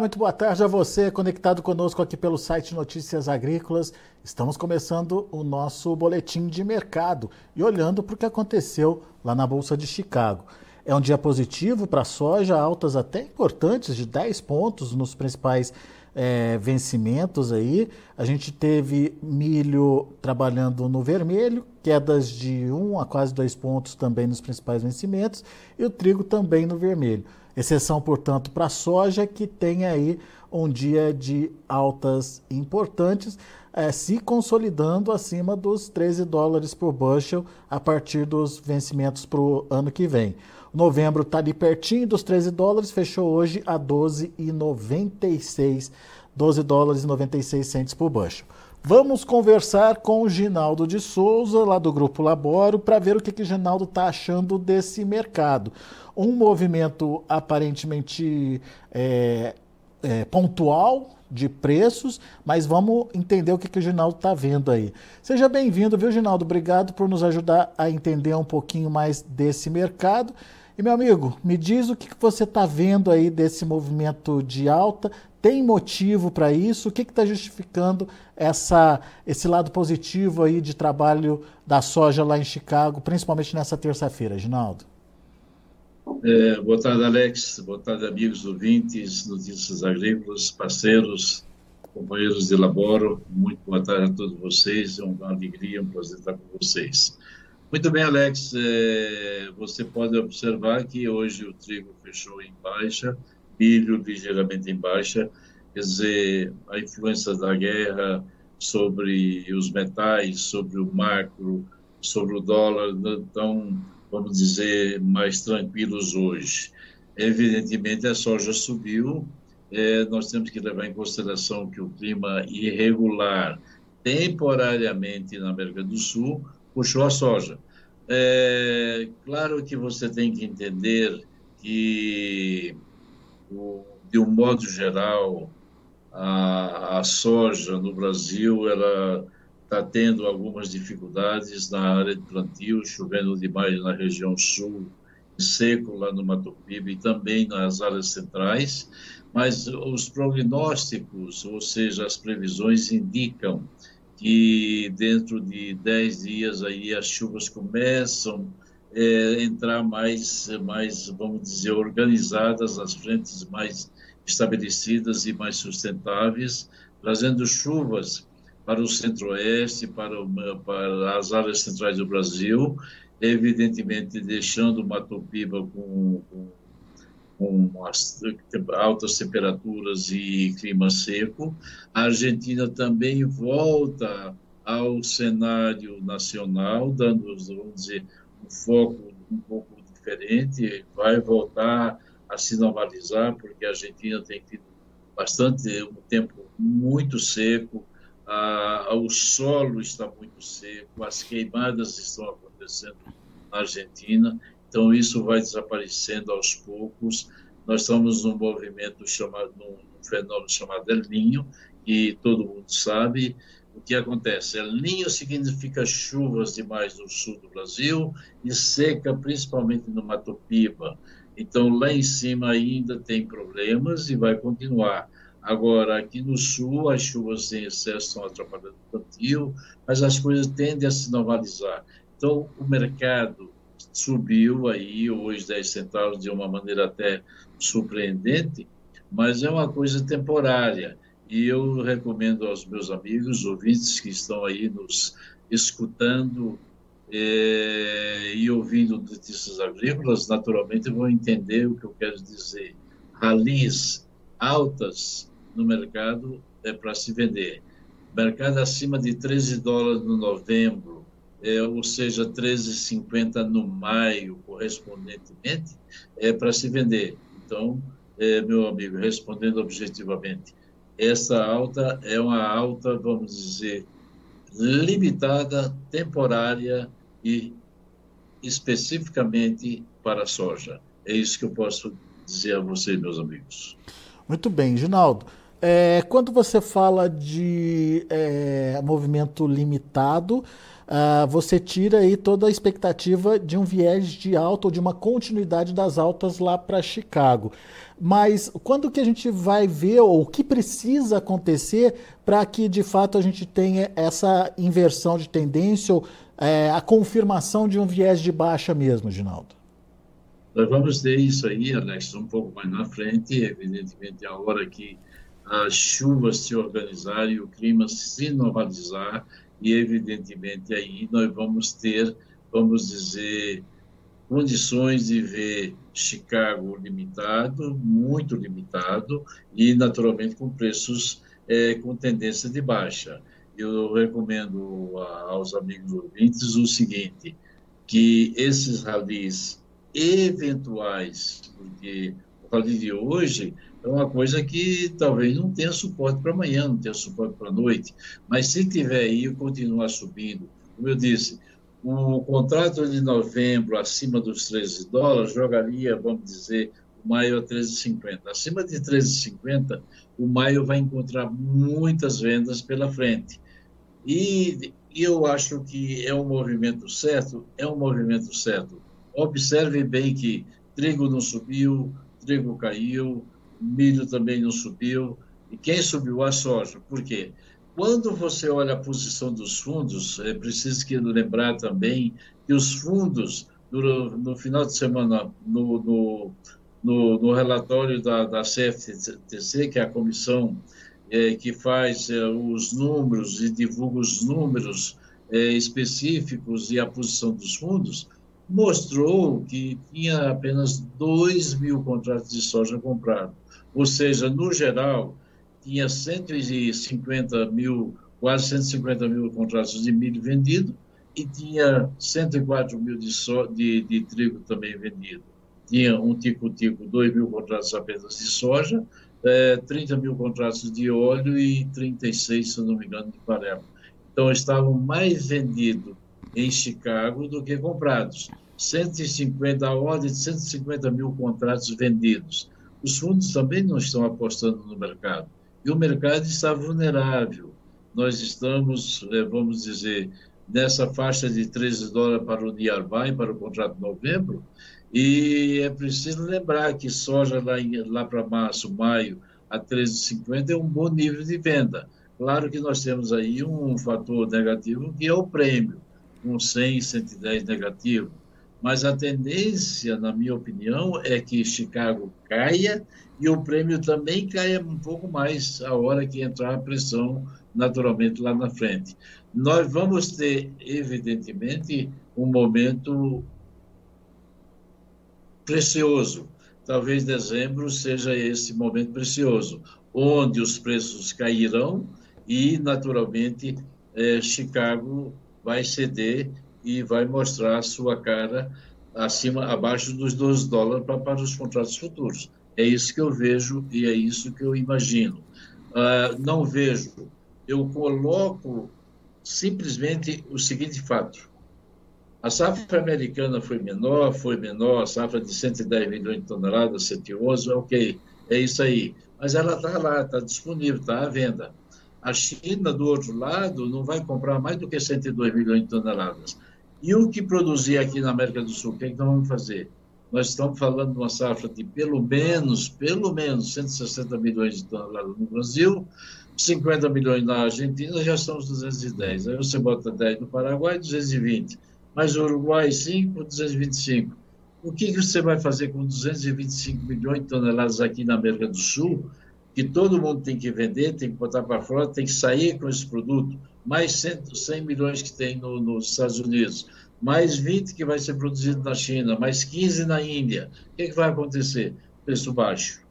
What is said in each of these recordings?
Olá, muito boa tarde a você conectado conosco aqui pelo site Notícias Agrícolas. Estamos começando o nosso boletim de mercado e olhando para o que aconteceu lá na Bolsa de Chicago. É um dia positivo para a soja, altas até importantes de 10 pontos nos principais é, vencimentos aí. A gente teve milho trabalhando no vermelho, quedas de 1 a quase 2 pontos também nos principais vencimentos, e o trigo também no vermelho. Exceção, portanto, para a soja, que tem aí um dia de altas importantes, é, se consolidando acima dos 13 dólares por bushel a partir dos vencimentos para o ano que vem. Novembro está ali pertinho dos 13 dólares, fechou hoje a 12,96 12 dólares e 96 centes por bushel. Vamos conversar com o Ginaldo de Souza, lá do Grupo Laboro, para ver o que, que o Ginaldo está achando desse mercado. Um movimento aparentemente é, é, pontual de preços, mas vamos entender o que, que o Ginaldo está vendo aí. Seja bem-vindo, viu, Ginaldo? Obrigado por nos ajudar a entender um pouquinho mais desse mercado. E, meu amigo, me diz o que, que você está vendo aí desse movimento de alta, tem motivo para isso? O que está justificando essa, esse lado positivo aí de trabalho da soja lá em Chicago, principalmente nessa terça-feira, Ginaldo? É, boa tarde, Alex. Boa tarde, amigos ouvintes, notícias agrícolas, parceiros, companheiros de laboro. Muito boa tarde a todos vocês. É uma alegria, um prazer estar com vocês. Muito bem, Alex. É, você pode observar que hoje o trigo fechou em baixa, milho ligeiramente em baixa, quer dizer, a influência da guerra sobre os metais, sobre o macro, sobre o dólar, estão, vamos dizer, mais tranquilos hoje. Evidentemente, a soja subiu, é, nós temos que levar em consideração que o clima irregular, temporariamente na América do Sul, puxou a soja. É, claro que você tem que entender que de um modo geral, a, a soja no Brasil ela está tendo algumas dificuldades na área de plantio, chovendo demais na região sul, seco lá no Mato Piba e também nas áreas centrais, mas os prognósticos, ou seja, as previsões indicam que dentro de 10 dias aí as chuvas começam é, entrar mais, mais, vamos dizer, organizadas, as frentes mais estabelecidas e mais sustentáveis, trazendo chuvas para o centro-oeste, para, para as áreas centrais do Brasil, evidentemente deixando Mato Piba com, com, com as, altas temperaturas e clima seco. A Argentina também volta ao cenário nacional, dando, vamos dizer, um foco um pouco diferente, vai voltar a se normalizar, porque a Argentina tem tido bastante, um tempo muito seco, a, o solo está muito seco, as queimadas estão acontecendo na Argentina, então isso vai desaparecendo aos poucos. Nós estamos num movimento chamado, num, fenômeno chamado El Ninho, que todo mundo sabe, o que acontece? El Ninho significa chuvas demais no sul do Brasil e seca principalmente no Mato Piba. Então, lá em cima ainda tem problemas e vai continuar. Agora, aqui no sul, as chuvas em excesso estão atrapalhando o plantio, mas as coisas tendem a se normalizar. Então, o mercado subiu aí hoje 10 centavos de uma maneira até surpreendente, mas é uma coisa temporária. E eu recomendo aos meus amigos, ouvintes que estão aí nos escutando é, e ouvindo notícias agrícolas, naturalmente vão entender o que eu quero dizer. Ralis altas no mercado é para se vender. Mercado acima de 13 dólares no novembro, é, ou seja, 13,50 no maio, correspondentemente, é para se vender. Então, é, meu amigo, respondendo objetivamente, essa alta é uma alta, vamos dizer, limitada, temporária e especificamente para a soja. É isso que eu posso dizer a vocês, meus amigos. Muito bem, Ginaldo. É, quando você fala de é, movimento limitado, uh, você tira aí toda a expectativa de um viés de alta ou de uma continuidade das altas lá para Chicago. Mas quando que a gente vai ver ou o que precisa acontecer para que de fato a gente tenha essa inversão de tendência ou é, a confirmação de um viés de baixa mesmo, Ginaldo? Nós vamos ter isso aí, Alex, um pouco mais na frente, evidentemente a hora que as chuvas se organizarem, o clima se normalizar e evidentemente aí nós vamos ter, vamos dizer, condições de ver Chicago limitado, muito limitado, e naturalmente com preços é, com tendência de baixa. Eu recomendo a, aos amigos ouvintes o seguinte, que esses ralis eventuais, porque o rally de hoje é uma coisa que talvez não tenha suporte para amanhã, não tenha suporte para a noite, mas se tiver aí e continuar subindo, como eu disse, o contrato de novembro acima dos 13 dólares jogaria, vamos dizer, o maio a 13,50. Acima de 13,50, o maio vai encontrar muitas vendas pela frente. E eu acho que é um movimento certo, é um movimento certo. Observe bem que trigo não subiu, trigo caiu, milho também não subiu. E quem subiu? A soja. Por quê? Quando você olha a posição dos fundos, é preciso que lembrar também que os fundos, no, final de semana, no, no, no, no relatório da, da CFTC, que é a comissão é, que faz é, os números e divulga os números é, específicos e a posição dos fundos, mostrou que tinha apenas 2 mil contratos de soja comprados. Ou seja, no geral, tinha 150 mil, quase 150 mil contratos de milho vendido e tinha 104 mil de, so, de, de trigo também vendido. Tinha um tico-tico, 2 mil contratos apenas de soja, é, 30 mil contratos de óleo e 36, se não me engano, de farelo. Então, estavam mais vendidos em Chicago do que comprados. 150, a ordem de 150 mil contratos vendidos. Os fundos também não estão apostando no mercado e o mercado está vulnerável. Nós estamos, eh, vamos dizer, nessa faixa de 13 dólares para o Niarvai, para o contrato de novembro, e é preciso lembrar que soja lá, lá para março, maio, a 13,50 é um bom nível de venda. Claro que nós temos aí um fator negativo, que é o prêmio, com 100, 110 negativo. Mas a tendência, na minha opinião, é que Chicago caia e o prêmio também caia um pouco mais a hora que entrar a pressão naturalmente lá na frente. Nós vamos ter, evidentemente, um momento precioso. Talvez dezembro seja esse momento precioso, onde os preços cairão e, naturalmente, eh, Chicago vai ceder e vai mostrar sua cara acima, abaixo dos 12 dólares para, para os contratos futuros. É isso que eu vejo e é isso que eu imagino. Uh, não vejo, eu coloco simplesmente o seguinte fato. A safra americana foi menor, foi menor, a safra de 110 milhões de toneladas, 111, ok, é isso aí. Mas ela está lá, está disponível, está à venda. A China, do outro lado, não vai comprar mais do que 102 milhões de toneladas. E o que produzir aqui na América do Sul, o que, é que nós vamos fazer? nós estamos falando de uma safra de pelo menos, pelo menos 160 milhões de toneladas no Brasil, 50 milhões na Argentina, já são os 210. Aí você bota 10 no Paraguai, 220. Mais o Uruguai, 5, 225. O que, que você vai fazer com 225 milhões de toneladas aqui na América do Sul, que todo mundo tem que vender, tem que botar para fora, tem que sair com esse produto, mais 100, 100 milhões que tem no, nos Estados Unidos mais 20 que vai ser produzido na China, mais 15 na Índia. O que, é que vai acontecer? Preço baixo.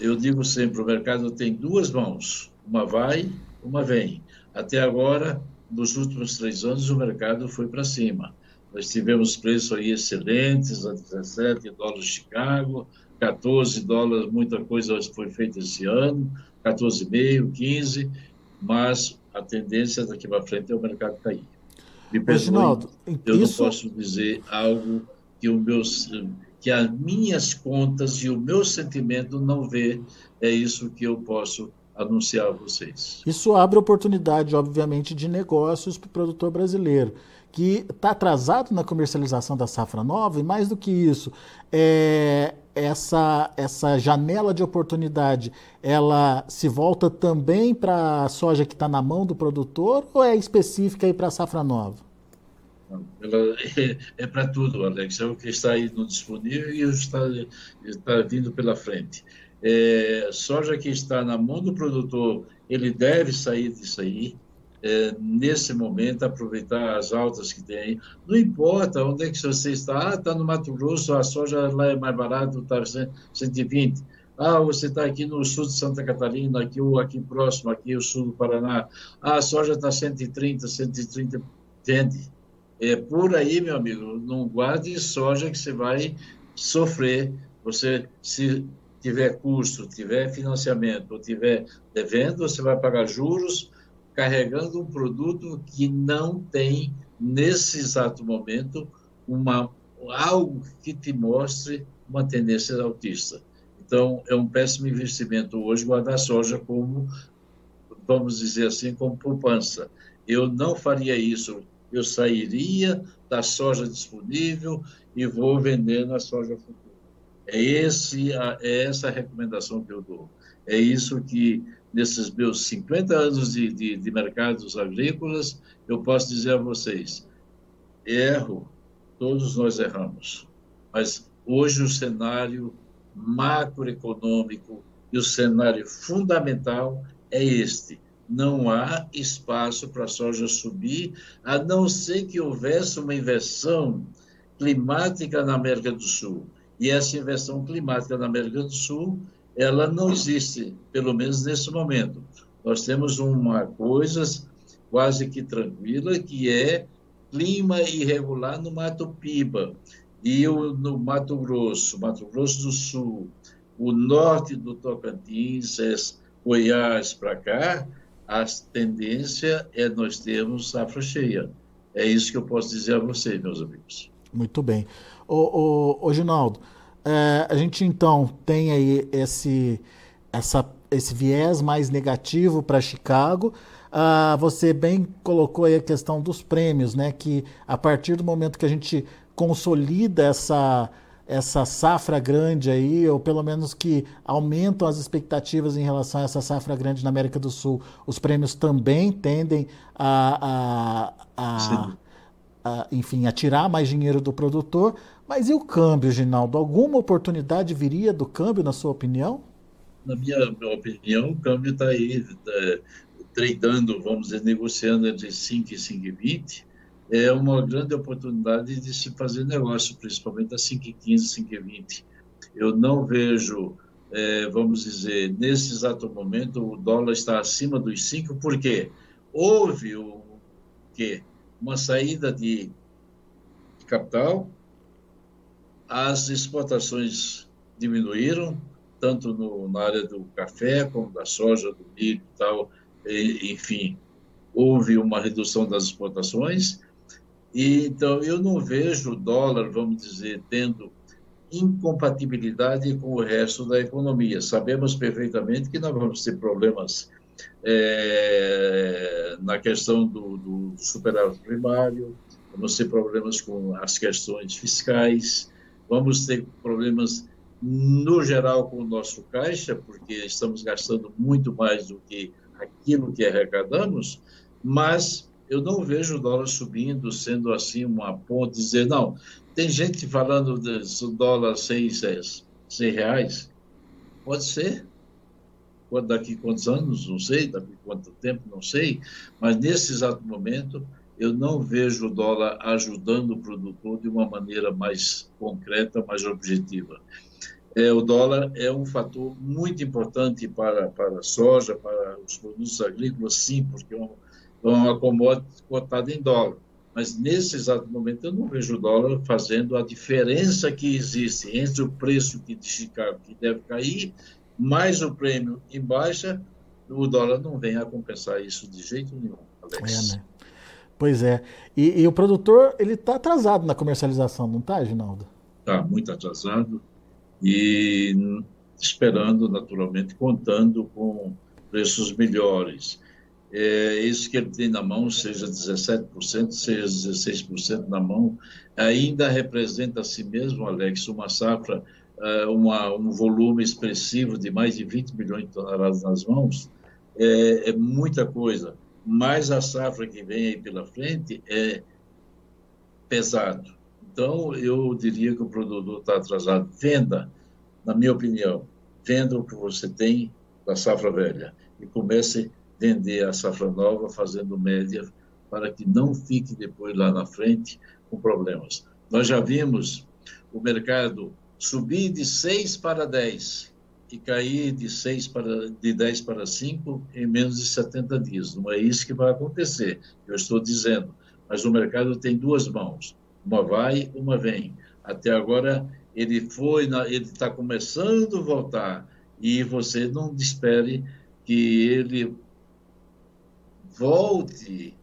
Eu digo sempre, o mercado tem duas mãos, uma vai, uma vem. Até agora, nos últimos três anos, o mercado foi para cima. Nós tivemos preços aí excelentes, a 17 dólares Chicago, 14 dólares, muita coisa foi feita esse ano, 14,5, 15, mas a tendência daqui para frente é o mercado cair. Me perdoe, eu isso... não posso dizer algo que, o meu, que as minhas contas e o meu sentimento não vê. É isso que eu posso anunciar a vocês. Isso abre oportunidade, obviamente, de negócios para o produtor brasileiro, que está atrasado na comercialização da safra nova, e mais do que isso, é, essa, essa janela de oportunidade, ela se volta também para a soja que está na mão do produtor ou é específica para a safra nova? Ela é, é para tudo, Alex. É o que está aí no disponível e está, está vindo pela frente. É, soja que está na mão do produtor, ele deve sair disso aí. É, nesse momento, aproveitar as altas que tem. Não importa onde é que você está. Ah, está no Mato Grosso, a soja lá é mais barata, está 120. Ah, você está aqui no sul de Santa Catarina, aqui, aqui próximo, aqui o sul do Paraná. Ah, a soja está 130, 130. Entende? É por aí, meu amigo. Não guarde soja que você vai sofrer. Você, se tiver custo, tiver financiamento ou tiver devendo, você vai pagar juros carregando um produto que não tem, nesse exato momento, uma, algo que te mostre uma tendência autista. Então, é um péssimo investimento hoje guardar soja como, vamos dizer assim, como poupança. Eu não faria isso. Eu sairia da soja disponível e vou vender na soja futura. É, esse, é essa a recomendação que eu dou. É isso que nesses meus 50 anos de, de, de mercados agrícolas, eu posso dizer a vocês: erro, todos nós erramos, mas hoje o cenário macroeconômico e o cenário fundamental é este. Não há espaço para a soja subir, a não ser que houvesse uma inversão climática na América do Sul. E essa inversão climática na América do Sul ela não existe, pelo menos nesse momento. Nós temos uma coisa quase que tranquila, que é clima irregular no Mato Piba e o, no Mato Grosso, Mato Grosso do Sul, o norte do Tocantins, Goiás para cá, a tendência é nós termos safra cheia. É isso que eu posso dizer a vocês, meus amigos. Muito bem. Ô, ô, ô Ginaldo, é, a gente então tem aí esse, essa, esse viés mais negativo para Chicago. Ah, você bem colocou aí a questão dos prêmios, né? Que a partir do momento que a gente consolida essa, essa safra grande aí, ou pelo menos que aumentam as expectativas em relação a essa safra grande na América do Sul, os prêmios também tendem a, a, a, a enfim, a tirar mais dinheiro do produtor. Mas e o câmbio, Ginaldo? Alguma oportunidade viria do câmbio, na sua opinião? Na minha, opinião, o câmbio está aí é, tradando, vamos dizer, negociando entre 5 e 5,20. É uma grande oportunidade de se fazer negócio, principalmente a 5,15, 5,20. Eu não vejo, é, vamos dizer, nesse exato momento, o dólar está acima dos 5, porque houve o quê? uma saída de capital, as exportações diminuíram, tanto no, na área do café, como da soja, do milho e tal, e, enfim, houve uma redução das exportações. E, então, eu não vejo o dólar, vamos dizer, tendo incompatibilidade com o resto da economia. Sabemos perfeitamente que nós vamos ter problemas é, na questão do, do superávit primário, vamos ter problemas com as questões fiscais, Vamos ter problemas no geral com o nosso caixa, porque estamos gastando muito mais do que aquilo que arrecadamos, mas eu não vejo o dólar subindo, sendo assim uma ponte, dizer, não, tem gente falando do dólar 6, 100 reais, pode ser, daqui quantos anos, não sei, daqui quanto tempo, não sei, mas nesse exato momento eu não vejo o dólar ajudando o produtor de uma maneira mais concreta, mais objetiva. É, o dólar é um fator muito importante para, para a soja, para os produtos agrícolas, sim, porque é uma, é uma commodity cotada em dólar. Mas nesse exato momento eu não vejo o dólar fazendo a diferença que existe entre o preço de Chicago, que deve cair, mais o prêmio em baixa, o dólar não vem a compensar isso de jeito nenhum, Alex. É, né? Pois é. E, e o produtor, ele está atrasado na comercialização, não está, Ginaldo? Está muito atrasado e esperando, naturalmente, contando com preços melhores. É, isso que ele tem na mão, seja 17%, seja 16% na mão, ainda representa a si mesmo, Alex, uma safra, uh, uma, um volume expressivo de mais de 20 milhões de toneladas nas mãos, é, é muita coisa. Mas a safra que vem aí pela frente é pesado. Então, eu diria que o produtor está atrasado. Venda, na minha opinião, venda o que você tem da safra velha e comece a vender a safra nova, fazendo média, para que não fique depois lá na frente com problemas. Nós já vimos o mercado subir de 6 para 10 e cair de 6 para de 10 para 5 em menos de 70 dias. Não é isso que vai acontecer, eu estou dizendo. Mas o mercado tem duas mãos, uma vai, uma vem. Até agora ele foi, ele está começando a voltar e você não espere que ele volte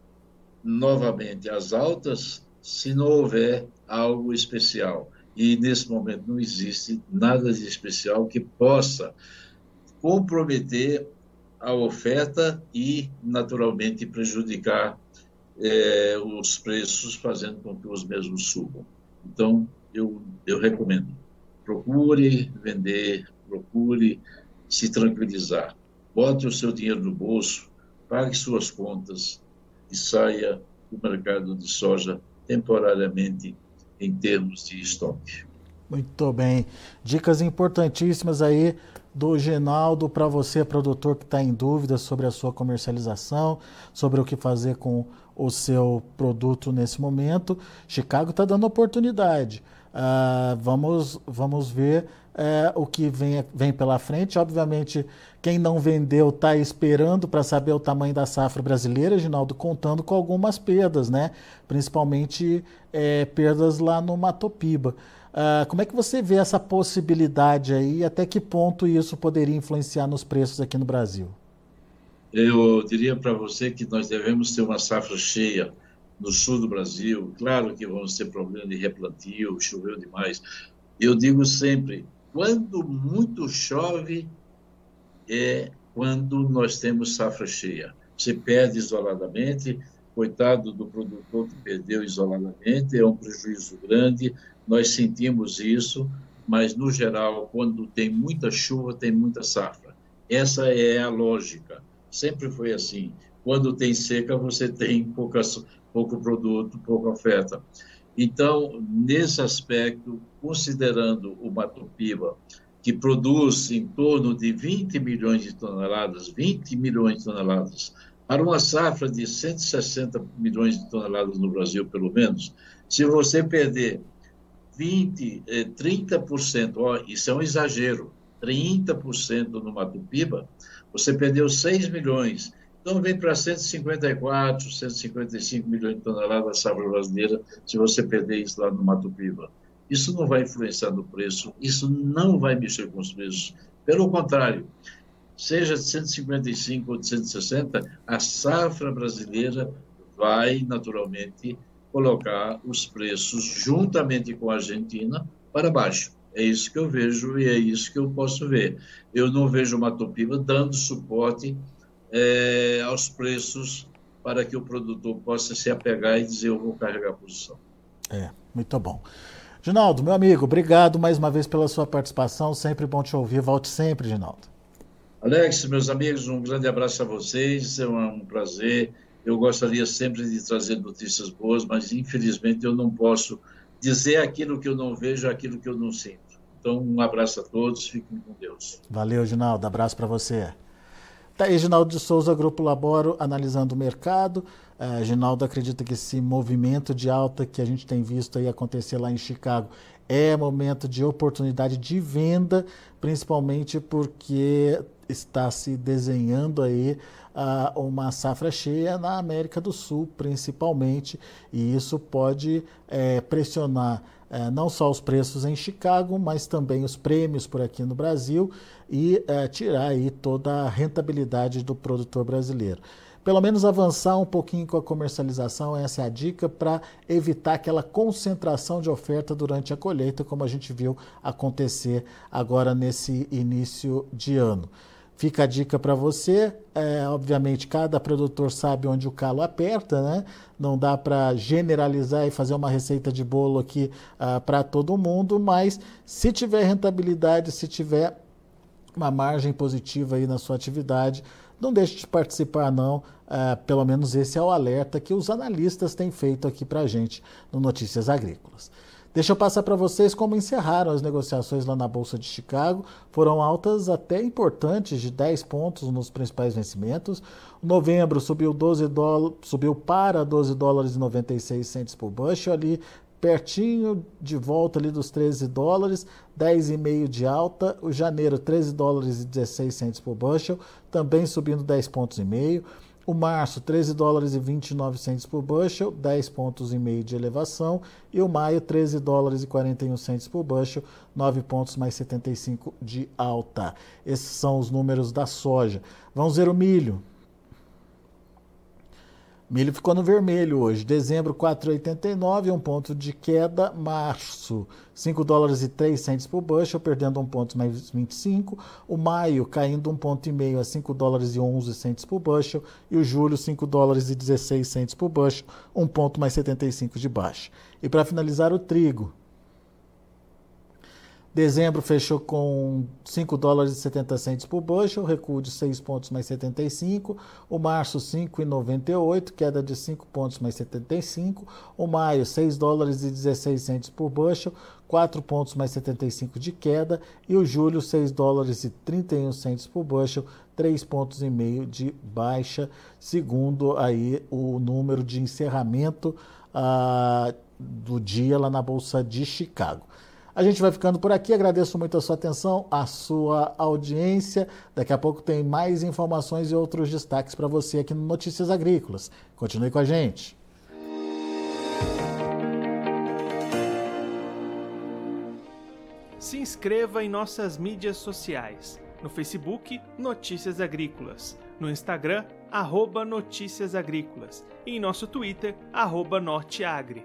novamente às altas se não houver algo especial. E nesse momento não existe nada de especial que possa comprometer a oferta e, naturalmente, prejudicar é, os preços, fazendo com que os mesmos subam. Então, eu, eu recomendo. Procure vender, procure se tranquilizar. Bote o seu dinheiro no bolso, pague suas contas e saia do mercado de soja temporariamente em termos de estoque. Muito bem. Dicas importantíssimas aí do Genaldo para você, produtor que está em dúvida sobre a sua comercialização, sobre o que fazer com o seu produto nesse momento. Chicago está dando oportunidade. Uh, vamos, vamos ver uh, o que vem, vem pela frente. Obviamente, quem não vendeu está esperando para saber o tamanho da safra brasileira, Ginaldo, contando com algumas perdas, né? principalmente uh, perdas lá no Matopiba. Uh, como é que você vê essa possibilidade aí e até que ponto isso poderia influenciar nos preços aqui no Brasil? Eu diria para você que nós devemos ter uma safra cheia no sul do Brasil. Claro que vamos ter problema de replantio, choveu demais. Eu digo sempre, quando muito chove, é quando nós temos safra cheia. Você perde isoladamente, coitado do produtor que perdeu isoladamente, é um prejuízo grande, nós sentimos isso, mas no geral, quando tem muita chuva, tem muita safra. Essa é a lógica, sempre foi assim. Quando tem seca, você tem pouca, pouco produto, pouca oferta. Então, nesse aspecto, considerando o Matopiba, que produz em torno de 20 milhões de toneladas, 20 milhões de toneladas, para uma safra de 160 milhões de toneladas no Brasil, pelo menos, se você perder 20, 30%, ó, isso é um exagero, 30% no Matopiba, você perdeu 6 milhões. Então, vem para 154, 155 milhões de toneladas da safra brasileira, se você perder isso lá no Mato Piba. Isso não vai influenciar no preço, isso não vai mexer com os preços. Pelo contrário, seja de 155 ou de 160, a safra brasileira vai, naturalmente, colocar os preços, juntamente com a Argentina, para baixo. É isso que eu vejo e é isso que eu posso ver. Eu não vejo o Mato Piba dando suporte é, aos preços para que o produtor possa se apegar e dizer eu vou carregar a posição. É, muito bom. Ginaldo, meu amigo, obrigado mais uma vez pela sua participação. Sempre bom te ouvir. Volte sempre, Ginaldo. Alex, meus amigos, um grande abraço a vocês. É um prazer. Eu gostaria sempre de trazer notícias boas, mas infelizmente eu não posso dizer aquilo que eu não vejo, aquilo que eu não sinto. Então, um abraço a todos. Fiquem com Deus. Valeu, Ginaldo. Abraço para você. Tá aí, Ginaldo de Souza, Grupo Laboro, analisando o mercado. Uh, Ginaldo acredita que esse movimento de alta que a gente tem visto aí acontecer lá em Chicago é momento de oportunidade de venda, principalmente porque está se desenhando aí uh, uma safra cheia na América do Sul, principalmente, e isso pode é, pressionar é, não só os preços em Chicago, mas também os prêmios por aqui no Brasil e é, tirar aí toda a rentabilidade do produtor brasileiro. Pelo menos avançar um pouquinho com a comercialização, essa é a dica para evitar aquela concentração de oferta durante a colheita, como a gente viu acontecer agora nesse início de ano. Fica a dica para você. É, obviamente, cada produtor sabe onde o calo aperta, né? Não dá para generalizar e fazer uma receita de bolo aqui ah, para todo mundo, mas se tiver rentabilidade, se tiver uma margem positiva aí na sua atividade, não deixe de participar, não. Uh, pelo menos esse é o alerta que os analistas têm feito aqui para a gente no Notícias Agrícolas. Deixa eu passar para vocês como encerraram as negociações lá na Bolsa de Chicago. Foram altas até importantes, de 10 pontos nos principais vencimentos. Novembro subiu, 12 dólares, subiu para 12 dólares e 96 centos por bushel, ali pertinho de volta ali dos 13 dólares, 10,5 de alta. O janeiro, 13 dólares e 16 centos por bushel, também subindo 10 pontos e meio. O março, 13 dólares e 29 centos por bushel, 10 pontos e meio de elevação. E o maio, 13 dólares e 41 centos por bushel, 9 pontos mais 75 de alta. Esses são os números da soja. Vamos ver o milho. Milho ficou no vermelho hoje. Dezembro, 4,89, um ponto de queda. Março, 5 dólares e 3 centes por bushel, perdendo um ponto mais 25. O maio, caindo um ponto e meio a 5 dólares e 11 centes por bushel. E o julho, 5 dólares e 16 centes por bushel, um ponto mais 75 de baixa. E para finalizar, o trigo. Dezembro fechou com 5 dólares e 70 centos por bushel, recuo de 6 pontos mais 75. O março, 5,98, queda de 5 pontos mais 75. O maio, 6 dólares e 16 centos por bushel, 4 pontos mais 75 de queda. E o julho, 6 dólares e 31 centos por bushel, 3 pontos e meio de baixa, segundo aí o número de encerramento ah, do dia lá na Bolsa de Chicago. A gente vai ficando por aqui. Agradeço muito a sua atenção, a sua audiência. Daqui a pouco tem mais informações e outros destaques para você aqui no Notícias Agrícolas. Continue com a gente. Se inscreva em nossas mídias sociais. No Facebook, Notícias Agrícolas. No Instagram, arroba Notícias Agrícolas. E em nosso Twitter, arroba Norteagri.